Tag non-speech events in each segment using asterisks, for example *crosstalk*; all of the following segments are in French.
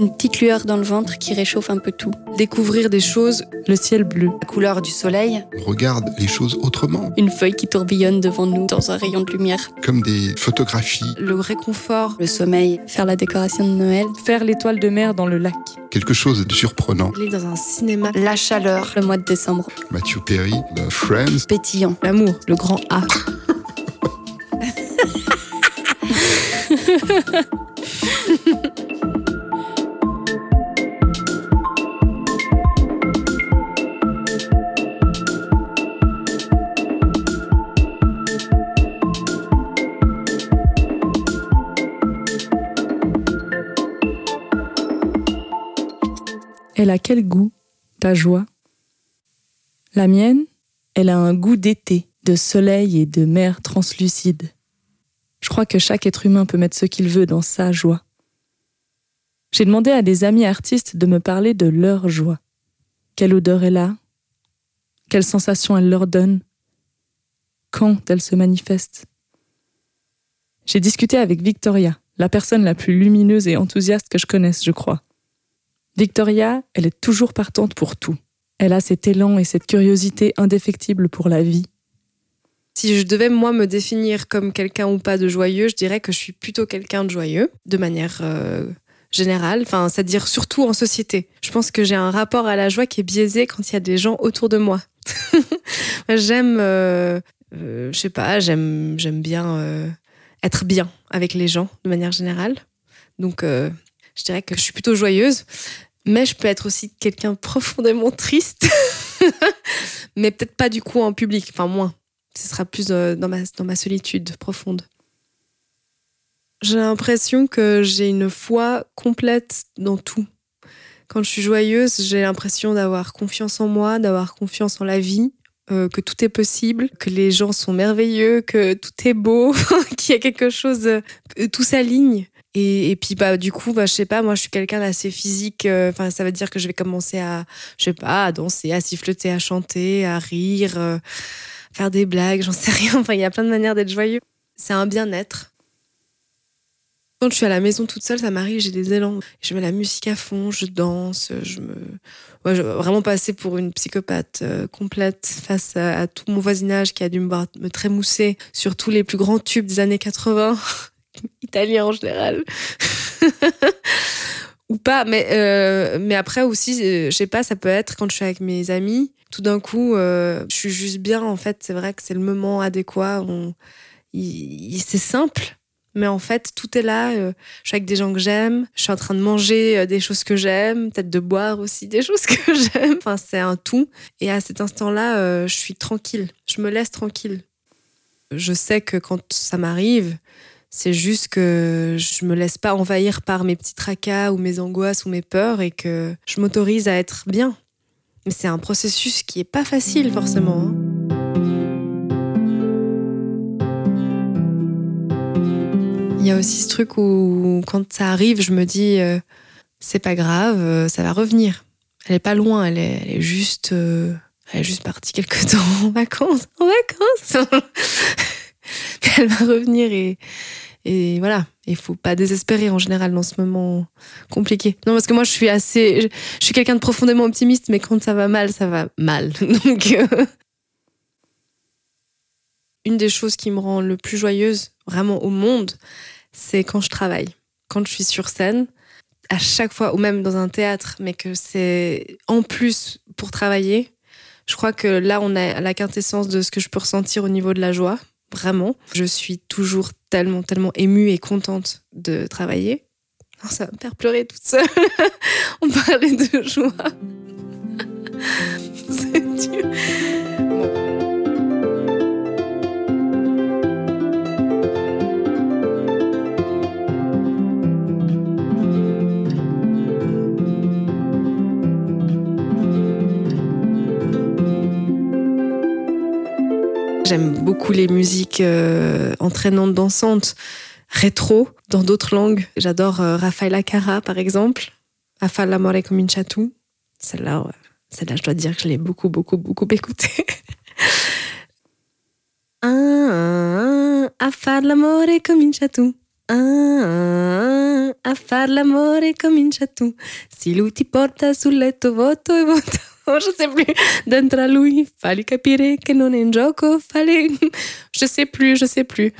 Une petite lueur dans le ventre qui réchauffe un peu tout. Découvrir des choses. Le ciel bleu. La couleur du soleil. On regarde les choses autrement. Une feuille qui tourbillonne devant nous dans un rayon de lumière. Comme des photographies. Le réconfort. Le sommeil. Faire la décoration de Noël. Faire l'étoile de mer dans le lac. Quelque chose de surprenant. Aller dans un cinéma. La chaleur. Le mois de décembre. Matthew Perry, The Friends. Pétillant. L'amour. Le grand A. *laughs* Elle a quel goût, ta joie? La mienne, elle a un goût d'été, de soleil et de mer translucide. Je crois que chaque être humain peut mettre ce qu'il veut dans sa joie. J'ai demandé à des amis artistes de me parler de leur joie. Quelle odeur elle a? Quelle sensation elle leur donne? Quand elle se manifeste? J'ai discuté avec Victoria, la personne la plus lumineuse et enthousiaste que je connaisse, je crois. Victoria, elle est toujours partante pour tout. Elle a cet élan et cette curiosité indéfectible pour la vie. Si je devais, moi, me définir comme quelqu'un ou pas de joyeux, je dirais que je suis plutôt quelqu'un de joyeux, de manière euh, générale, enfin, c'est-à-dire surtout en société. Je pense que j'ai un rapport à la joie qui est biaisé quand il y a des gens autour de moi. *laughs* j'aime, euh, euh, je sais pas, j'aime, j'aime bien euh, être bien avec les gens, de manière générale. Donc, euh, je dirais que je suis plutôt joyeuse. Mais je peux être aussi quelqu'un profondément triste. *laughs* mais peut-être pas du coup en public, enfin moins. Ce sera plus euh, dans, ma, dans ma solitude profonde. J'ai l'impression que j'ai une foi complète dans tout. Quand je suis joyeuse, j'ai l'impression d'avoir confiance en moi, d'avoir confiance en la vie, euh, que tout est possible, que les gens sont merveilleux, que tout est beau, *laughs* qu'il y a quelque chose, euh, tout s'aligne. Et, puis bah du coup bah je sais pas moi je suis quelqu'un d'assez physique enfin euh, ça veut dire que je vais commencer à je sais pas à danser à siffloter à chanter à rire euh, faire des blagues *laughs* j'en sais rien. Enfin il y a plein de manières d'être joyeux. C'est un bien-être. Quand je suis à la maison toute seule ça m'arrive j'ai des élans. Je mets la musique à fond je danse je me ouais, je vraiment passer pour une psychopathe euh, complète face à, à, tout mon voisinage qui a dû me, me trémousser sur tous les plus grands tubes des années 80 *laughs* *laughs* italien en général. *laughs* Ou pas, mais, euh, mais après aussi, je sais pas, ça peut être quand je suis avec mes amis, tout d'un coup, euh, je suis juste bien, en fait, c'est vrai que c'est le moment adéquat, on... c'est simple, mais en fait, tout est là. Euh, je suis avec des gens que j'aime, je suis en train de manger euh, des choses que j'aime, peut-être de boire aussi des *laughs* choses que j'aime. Enfin, c'est un tout. Et à cet instant-là, euh, je suis tranquille, je me laisse tranquille. Je sais que quand ça m'arrive, c'est juste que je me laisse pas envahir par mes petits tracas ou mes angoisses ou mes peurs et que je m'autorise à être bien. Mais c'est un processus qui est pas facile forcément. Hein. Il y a aussi ce truc où quand ça arrive, je me dis euh, c'est pas grave, euh, ça va revenir. Elle est pas loin, elle est, juste, euh, elle est juste partie quelque temps en vacances, en vacances. *laughs* *laughs* elle va revenir et, et voilà. Il faut pas désespérer en général dans ce moment compliqué. Non, parce que moi, je suis assez. Je, suis quelqu'un de profondément optimiste, mais quand ça va mal, ça va mal. *laughs* Donc. Euh... Une des choses qui me rend le plus joyeuse, vraiment au monde, c'est quand je travaille. Quand je suis sur scène, à chaque fois, ou même dans un théâtre, mais que c'est en plus pour travailler, je crois que là, on a la quintessence de ce que je peux ressentir au niveau de la joie vraiment. Je suis toujours tellement, tellement émue et contente de travailler. Ça va me faire pleurer toute seule. *laughs* On parlait de joie. *laughs* C'est dur. J'aime beaucoup les musiques euh, entraînantes, dansantes, rétro, dans d'autres langues. J'adore euh, Rafaela Cara, par exemple. Afa l'amore cominciatu. Celle-là, ouais. celle-là, je dois dire que je l'ai beaucoup, beaucoup, beaucoup écoutée. *laughs* Afa l'amore cominciatu. a far l'amore comincia tu. Si lui ti porta sul letto voto e voto. *laughs* Je sais plus. Dentro a lui, falli capire che non è in gioco, falli... Je sais plus, je sais plus.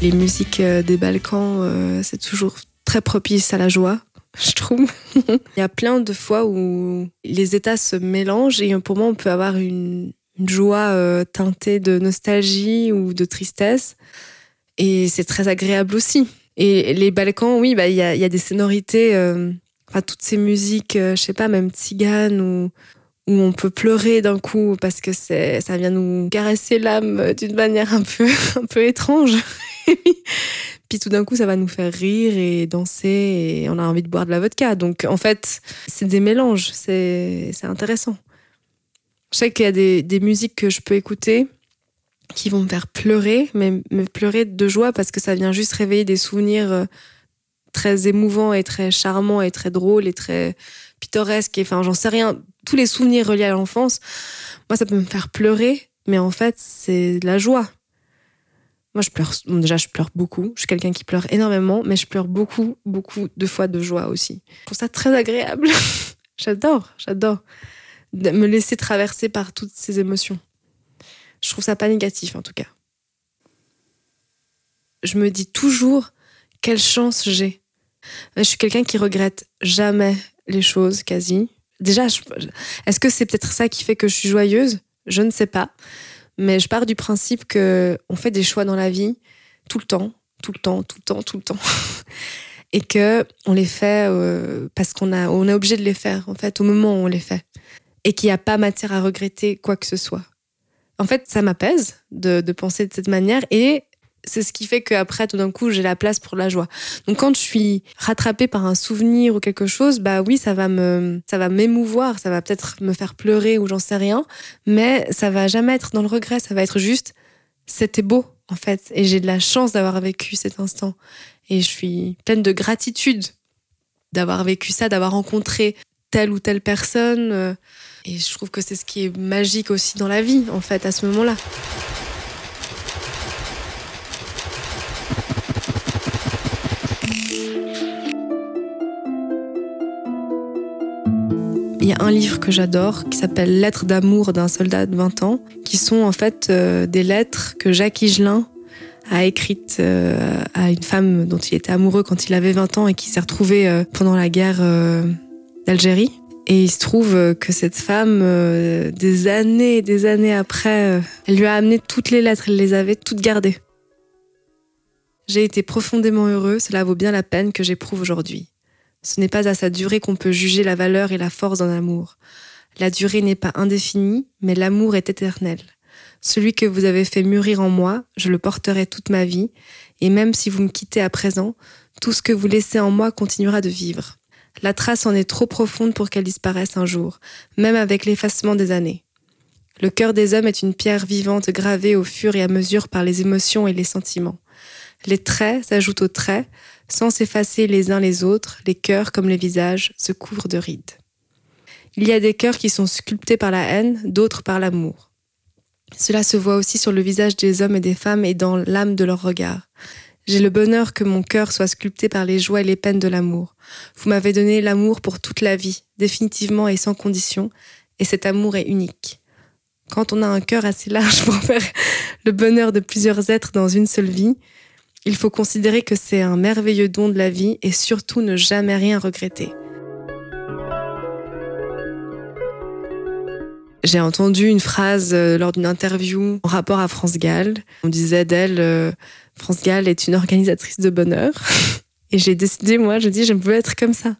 Les musiques euh, des Balkans, euh, c'est toujours très propice à la joie, *laughs* je trouve. *laughs* Il y a plein de fois où les états se mélangent et pour moi, on peut avoir une, joie euh, teintée de nostalgie ou de tristesse. Et c'est très agréable aussi. Et les Balkans, oui, bah, il y, a, des sonorités, enfin, toutes ces musiques, euh, je sais pas, même tziganes ou où on peut pleurer d'un coup parce que ça vient nous caresser l'âme d'une manière un peu *laughs* un peu étrange. Puis tout d'un coup, ça va nous faire rire et danser et on a envie de boire de la vodka. Donc en fait, c'est des mélanges, c'est intéressant. Je sais qu'il y a des, des musiques que je peux écouter qui vont me faire pleurer, mais me pleurer de joie parce que ça vient juste réveiller des souvenirs euh, très émouvants et très charmants et très drôles et très pittoresques. Et, enfin, j'en sais rien. Tous les souvenirs reliés à l'enfance, moi, ça peut me faire pleurer, mais en fait, c'est de la joie. Moi, je pleure. bon, déjà, je pleure beaucoup. Je suis quelqu'un qui pleure énormément, mais je pleure beaucoup, beaucoup de fois de joie aussi. Je trouve ça très agréable. *laughs* j'adore, j'adore de me laisser traverser par toutes ces émotions. Je trouve ça pas négatif en tout cas. Je me dis toujours quelle chance j'ai. Je suis quelqu'un qui regrette jamais les choses quasi. Déjà, est-ce que c'est peut-être ça qui fait que je suis joyeuse? Je ne sais pas. Mais je pars du principe que on fait des choix dans la vie tout le temps, tout le temps, tout le temps, tout le temps. *laughs* Et que on les fait euh, parce qu'on a, on est obligé de les faire en fait au moment où on les fait. Et qu'il n'y a pas matière à regretter quoi que ce soit. En fait, ça m'apaise de, de penser de cette manière et c'est ce qui fait qu'après, tout d'un coup, j'ai la place pour la joie. Donc, quand je suis rattrapée par un souvenir ou quelque chose, bah oui, ça va me, ça va m'émouvoir, ça va peut-être me faire pleurer ou j'en sais rien, mais ça va jamais être dans le regret, ça va être juste, c'était beau, en fait. Et j'ai de la chance d'avoir vécu cet instant. Et je suis pleine de gratitude d'avoir vécu ça, d'avoir rencontré telle ou telle personne. euh, Et je trouve que c'est ce qui est magique aussi dans la vie, en fait, à ce moment-là. Il y a un livre que j'adore qui s'appelle Lettres d'amour d'un soldat de 20 ans, qui sont en fait euh, des lettres que Jacques Higelin a écrites euh, à une femme dont il était amoureux quand il avait 20 ans et qui s'est retrouvée euh, pendant la guerre d'Algérie. Et il se trouve que cette femme, des années et des années après, elle lui a amené toutes les lettres, elle les avait toutes gardées. J'ai été profondément heureux, cela vaut bien la peine que j'éprouve aujourd'hui. Ce n'est pas à sa durée qu'on peut juger la valeur et la force d'un amour. La durée n'est pas indéfinie, mais l'amour est éternel. Celui que vous avez fait mûrir en moi, je le porterai toute ma vie, et même si vous me quittez à présent, tout ce que vous laissez en moi continuera de vivre. La trace en est trop profonde pour qu'elle disparaisse un jour, même avec l'effacement des années. Le cœur des hommes est une pierre vivante gravée au fur et à mesure par les émotions et les sentiments. Les traits s'ajoutent aux traits, sans s'effacer les uns les autres, les cœurs comme les visages se couvrent de rides. Il y a des cœurs qui sont sculptés par la haine, d'autres par l'amour. Cela se voit aussi sur le visage des hommes et des femmes et dans l'âme de leur regard. J'ai le bonheur que mon cœur soit sculpté par les joies et les peines de l'amour. Vous m'avez donné l'amour pour toute la vie, définitivement et sans condition, et cet amour est unique. Quand on a un cœur assez large *laughs* pour faire le bonheur de plusieurs êtres dans une seule vie, il faut considérer que c'est un merveilleux don de la vie et surtout ne jamais rien regretter. J'ai entendu une phrase euh, lors d'une interview en rapport à France Gall. On disait d'elle, euh, France Gall est une organisatrice de bonheur. *laughs* Et j'ai décidé, moi, je dis, je veux être comme ça.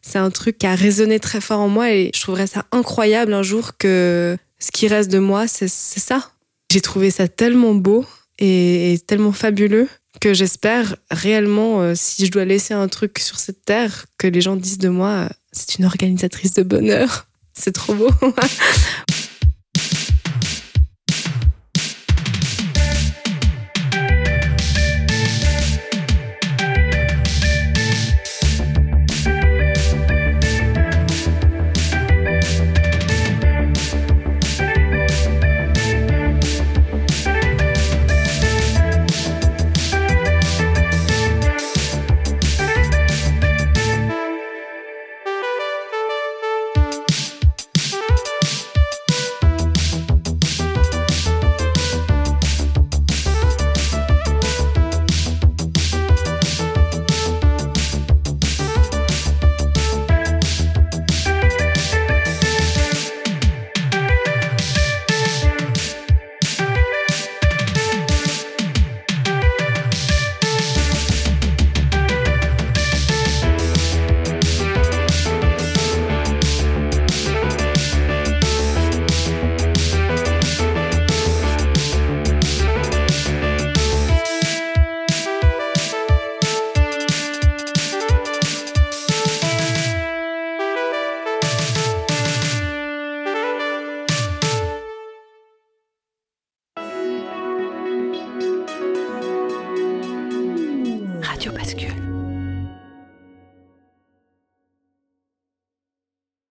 C'est un truc qui a résonné très fort en moi et je trouverais ça incroyable un jour que ce qui reste de moi, c'est c'est ça. J'ai trouvé ça tellement beau et, et tellement fabuleux que j'espère réellement, euh, si je dois laisser un truc sur cette terre, que les gens disent de moi, euh, c'est une organisatrice de bonheur. *laughs* C'est trop beau. *laughs*